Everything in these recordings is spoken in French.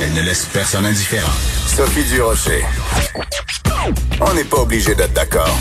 Elle ne laisse personne indifférent. Sophie Durocher. On n'est pas obligé d'être d'accord.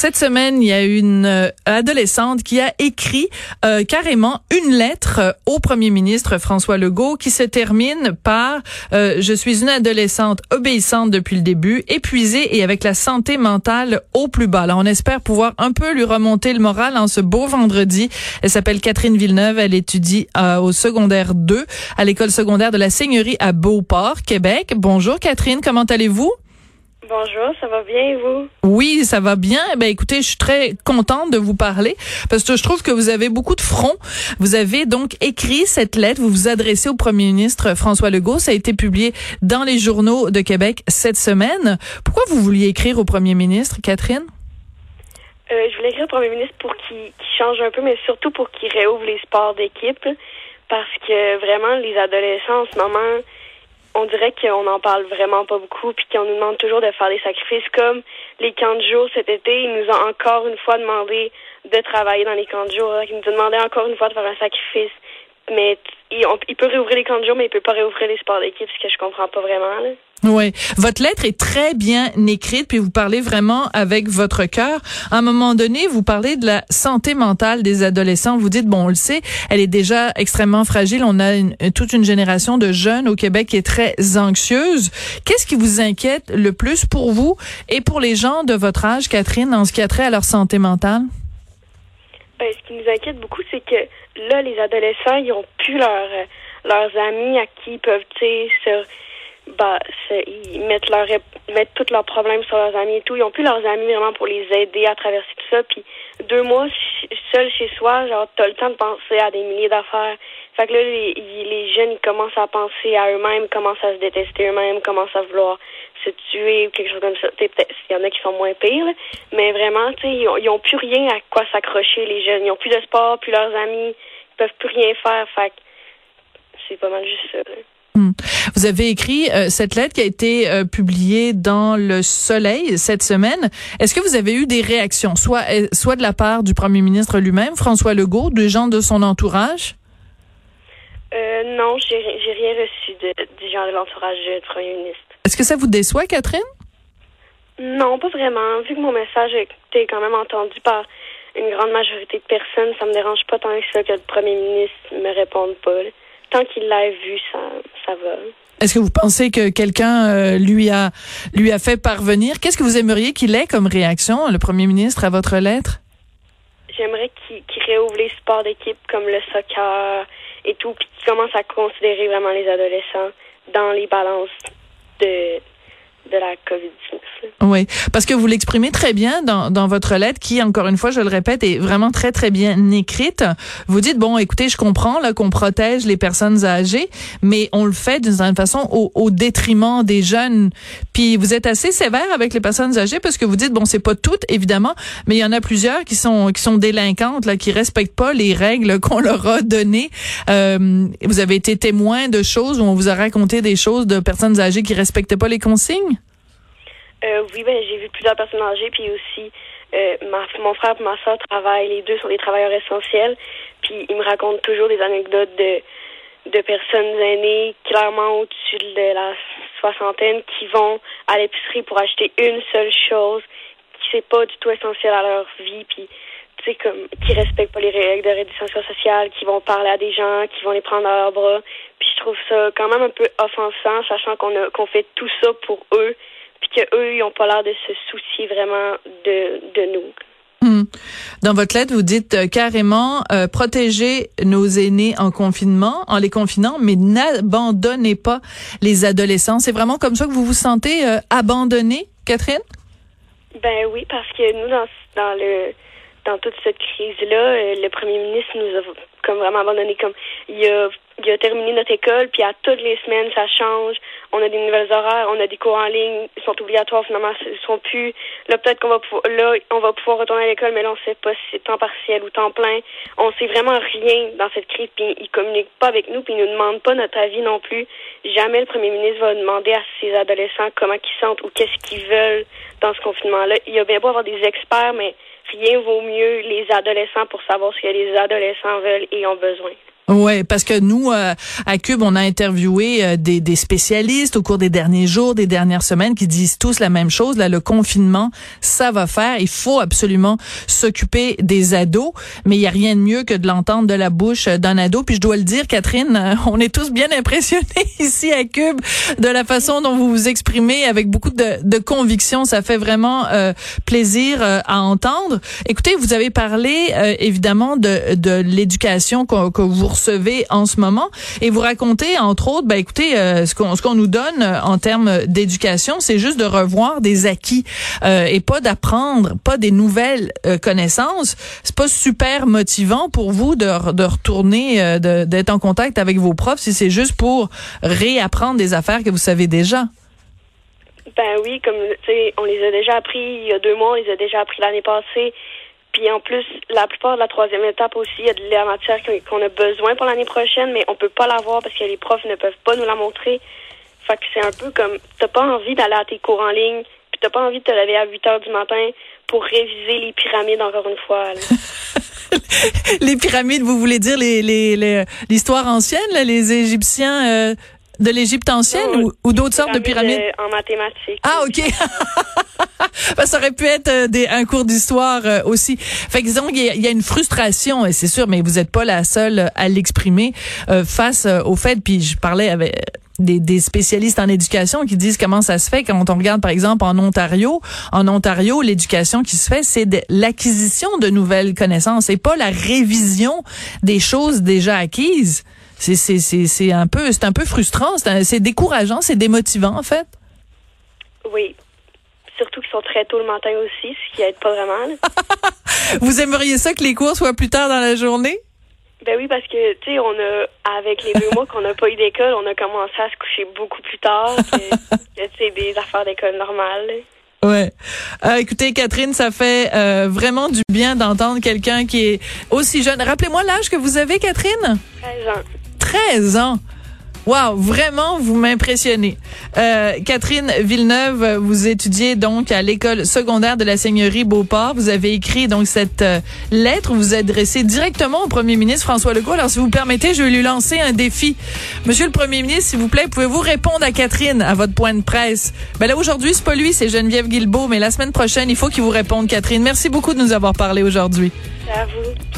Cette semaine, il y a une euh, adolescente qui a écrit euh, carrément une lettre euh, au premier ministre François Legault qui se termine par Je suis une adolescente obéissante depuis le début, épuisée et avec la santé mentale au plus bas. Alors, on espère pouvoir un peu lui remonter le moral en ce beau vendredi. Elle s'appelle Catherine Villeneuve. Elle étudie au secondaire 2 à l'école secondaire de la Seigneurie à Beauport, Québec. Bonjour Catherine, comment allez-vous? Bonjour, ça va bien et vous? Oui, ça va bien. Eh ben écoutez, je suis très contente de vous parler parce que je trouve que vous avez beaucoup de front. Vous avez donc écrit cette lettre, vous vous adressez au premier ministre François Legault, ça a été publié dans les journaux de Québec cette semaine. Pourquoi vous vouliez écrire au premier ministre, Catherine? Euh, je voulais écrire au premier ministre pour qu'il change un peu, mais surtout pour qu'il réouvre les sports d'équipe parce que vraiment les adolescents en ce moment on dirait qu'on n'en parle vraiment pas beaucoup, puis qu'on nous demande toujours de faire des sacrifices, comme les camps de jour cet été. Il nous a encore une fois demandé de travailler dans les camps de jour. Il nous a demandé encore une fois de faire un sacrifice. Mais il, peut réouvrir les camps de jour, mais il peut pas réouvrir les sports d'équipe, ce que je comprends pas vraiment. Là. Oui, votre lettre est très bien écrite, puis vous parlez vraiment avec votre cœur. À un moment donné, vous parlez de la santé mentale des adolescents. Vous dites, bon, on le sait, elle est déjà extrêmement fragile. On a toute une génération de jeunes au Québec qui est très anxieuse. Qu'est-ce qui vous inquiète le plus pour vous et pour les gens de votre âge, Catherine, en ce qui a trait à leur santé mentale? Ben, ce qui nous inquiète beaucoup, c'est que là, les adolescents, ils ont plus leur, leurs amis à qui ils peuvent, tu sais, bah, ils mettent leur mettent tous leurs problèmes sur leurs amis et tout. Ils ont plus leurs amis vraiment pour les aider à traverser tout ça. Puis deux mois seul chez soi, genre t'as le temps de penser à des milliers d'affaires. Fait que là, les, les jeunes, ils commencent à penser à eux-mêmes, commencent à se détester eux-mêmes, commencent à vouloir se tuer ou quelque chose comme ça. Peut-être il y en a qui sont moins pires, mais vraiment, tu sais, ils, ils ont plus rien à quoi s'accrocher les jeunes. Ils ont plus de sport, plus leurs amis, ils peuvent plus rien faire. Fait que c'est pas mal juste ça. Hmm. Vous avez écrit euh, cette lettre qui a été euh, publiée dans Le Soleil cette semaine. Est-ce que vous avez eu des réactions, soit euh, soit de la part du Premier ministre lui-même, François Legault, des gens de son entourage? Euh, non, j'ai rien reçu de, des gens de l'entourage du Premier ministre. Est-ce que ça vous déçoit, Catherine? Non, pas vraiment. Vu que mon message a été quand même entendu par une grande majorité de personnes, ça me dérange pas tant que ça que le Premier ministre me réponde pas tant qu'il l'a vu, ça, ça va. Est-ce que vous pensez que quelqu'un euh, lui a lui a fait parvenir? Qu'est-ce que vous aimeriez qu'il ait comme réaction, le Premier ministre, à votre lettre? J'aimerais qu'il réouvre les sports d'équipe comme le soccer et tout, puis qu'il commence à considérer vraiment les adolescents dans les balances de de la COVID-19. Oui, parce que vous l'exprimez très bien dans, dans votre lettre qui, encore une fois, je le répète, est vraiment très, très bien écrite. Vous dites, bon, écoutez, je comprends qu'on protège les personnes âgées, mais on le fait d'une certaine façon au, au, détriment des jeunes. Puis vous êtes assez sévère avec les personnes âgées parce que vous dites, bon, c'est pas toutes, évidemment, mais il y en a plusieurs qui sont qui sont délinquantes, là, qui respectent pas les règles qu'on leur a données. Euh, vous avez été témoin de choses où on vous a raconté des choses de personnes âgées qui respectaient pas les consignes? Euh, oui, ben j'ai vu plusieurs personnes âgées, puis aussi euh, ma, mon frère et ma soeur travaillent, les deux sont des travailleurs essentiels, puis ils me racontent toujours des anecdotes de de personnes aînées, clairement au-dessus de la soixantaine, qui vont à l'épicerie pour acheter une seule chose qui c'est pas du tout essentiel à leur vie, puis tu sais comme qui respectent pas les règles de réduction sociale, qui vont parler à des gens, qui vont les prendre dans leurs bras, puis je trouve ça quand même un peu offensant, sachant qu'on qu'on fait tout ça pour eux, puis qu'eux, ils n'ont pas l'air de se soucier vraiment de, de nous. Hmm. Dans votre lettre, vous dites euh, carrément euh, protéger nos aînés en confinement, en les confinant, mais n'abandonnez pas les adolescents. C'est vraiment comme ça que vous vous sentez euh, abandonné, Catherine? Ben oui, parce que nous, dans, dans le dans toute cette crise-là, le premier ministre nous a comme vraiment abandonné. Comme il a il a terminé notre école, puis à toutes les semaines, ça change. On a des nouvelles horaires, on a des cours en ligne, ils sont obligatoires, finalement, ils sont plus. Là, peut-être qu'on va pouvoir, là, on va pouvoir retourner à l'école, mais là, on sait pas si c'est temps partiel ou temps plein. On sait vraiment rien dans cette crise, puis ils communiquent pas avec nous, puis ils nous demandent pas notre avis non plus. Jamais le premier ministre va demander à ses adolescents comment ils sentent ou qu'est-ce qu'ils veulent dans ce confinement-là. Il y a bien beau avoir des experts, mais rien vaut mieux les adolescents pour savoir ce que les adolescents veulent et ont besoin. Ouais, parce que nous euh, à Cube, on a interviewé euh, des, des, spécialistes au cours des derniers jours, des dernières semaines, qui disent tous la même chose. Là, le confinement, ça va faire. Il faut absolument s'occuper des ados, mais il y a rien de mieux que de l'entendre de la bouche d'un ado. Puis je dois le dire, Catherine, euh, on est tous bien impressionnés ici à Cube de la façon dont vous vous exprimez avec beaucoup de, de conviction. Ça fait vraiment plaisir à entendre. Écoutez, vous avez parlé évidemment de, de l'éducation que, que vous recevez en ce moment. Et vous racontez entre autres ben écoutez euh, ce qu'on nous donne euh, en termes d'éducation c'est juste de revoir des acquis euh, et pas d'apprendre pas des nouvelles connaissances. C'est pas super motivant pour vous de, de retourner d'être en contact avec vos profs si c'est juste pour réapprendre des affaires que vous savez déjà? Ben oui, comme tu sais, on les a déjà appris il y a deux mois, on les a déjà appris l'année passée. Puis en plus, la plupart de la troisième étape aussi, il y a de la matière qu'on a besoin pour l'année prochaine, mais on peut pas l'avoir parce que les profs ne peuvent pas nous la montrer. Fait que c'est un peu comme t'as pas envie d'aller à tes cours en ligne, puis t'as pas envie de te lever à 8 heures du matin pour réviser les pyramides encore une fois. les pyramides, vous voulez dire les l'histoire les, ancienne, les Égyptiens euh, de l'Égypte ancienne ou, d'autres sortes de pyramides? Euh, en mathématiques. Ah, OK. Ben, ça aurait pu être euh, des, un cours d'histoire euh, aussi. Fait que disons qu'il y, a une frustration, et c'est sûr, mais vous n'êtes pas la seule à l'exprimer face au fait. Puis je parlais avec des, des, spécialistes en éducation qui disent comment ça se fait quand on regarde par exemple en Ontario. En Ontario, l'éducation qui se fait, c'est l'acquisition de nouvelles connaissances et pas la révision des choses déjà acquises c'est c'est c'est c'est un peu c'est un peu frustrant, c'est décourageant, c'est démotivant en fait. Oui. Surtout qu'ils sont très tôt le matin aussi, ce qui aide pas vraiment. Vous aimeriez ça que les cours soient plus tard dans la journée? Ben oui, parce que, tu sais, on a, avec les deux mois qu'on n'a pas eu d'école, on a commencé à se coucher beaucoup plus tard que, sais, des affaires d'école normales. Ouais. Euh, écoutez, Catherine, ça fait euh, vraiment du bien d'entendre quelqu'un qui est aussi jeune. Rappelez-moi l'âge que vous avez, Catherine? 13 ans. 13 ans. Wow, vraiment, vous m'impressionnez. Euh, Catherine Villeneuve, vous étudiez donc à l'école secondaire de la Seigneurie Beauport. Vous avez écrit donc cette euh, lettre, vous adressez directement au Premier ministre François Legault. Alors, si vous permettez, je vais lui lancer un défi. Monsieur le Premier ministre, s'il vous plaît, pouvez-vous répondre à Catherine à votre point de presse? Ben là, aujourd'hui, c'est pas lui, c'est Geneviève Guilbeault, mais la semaine prochaine, il faut qu'il vous réponde, Catherine. Merci beaucoup de nous avoir parlé aujourd'hui. À vous.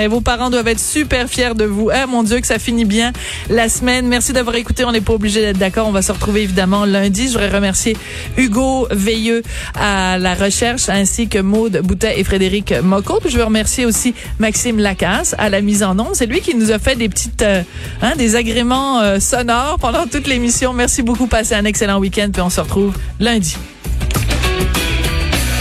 Eh, vos parents doivent être super fiers de vous. Ah mon Dieu que ça finit bien la semaine. Merci d'avoir écouté. On n'est pas obligé d'être d'accord. On va se retrouver évidemment lundi. Je voudrais remercier Hugo Veilleux à la recherche ainsi que Maude Boutet et Frédéric Mocco. Puis je veux remercier aussi Maxime Lacasse à la mise en onde. C'est lui qui nous a fait des petites, euh, hein, des agréments euh, sonores pendant toute l'émission. Merci beaucoup. Passez un excellent week-end. Puis on se retrouve lundi.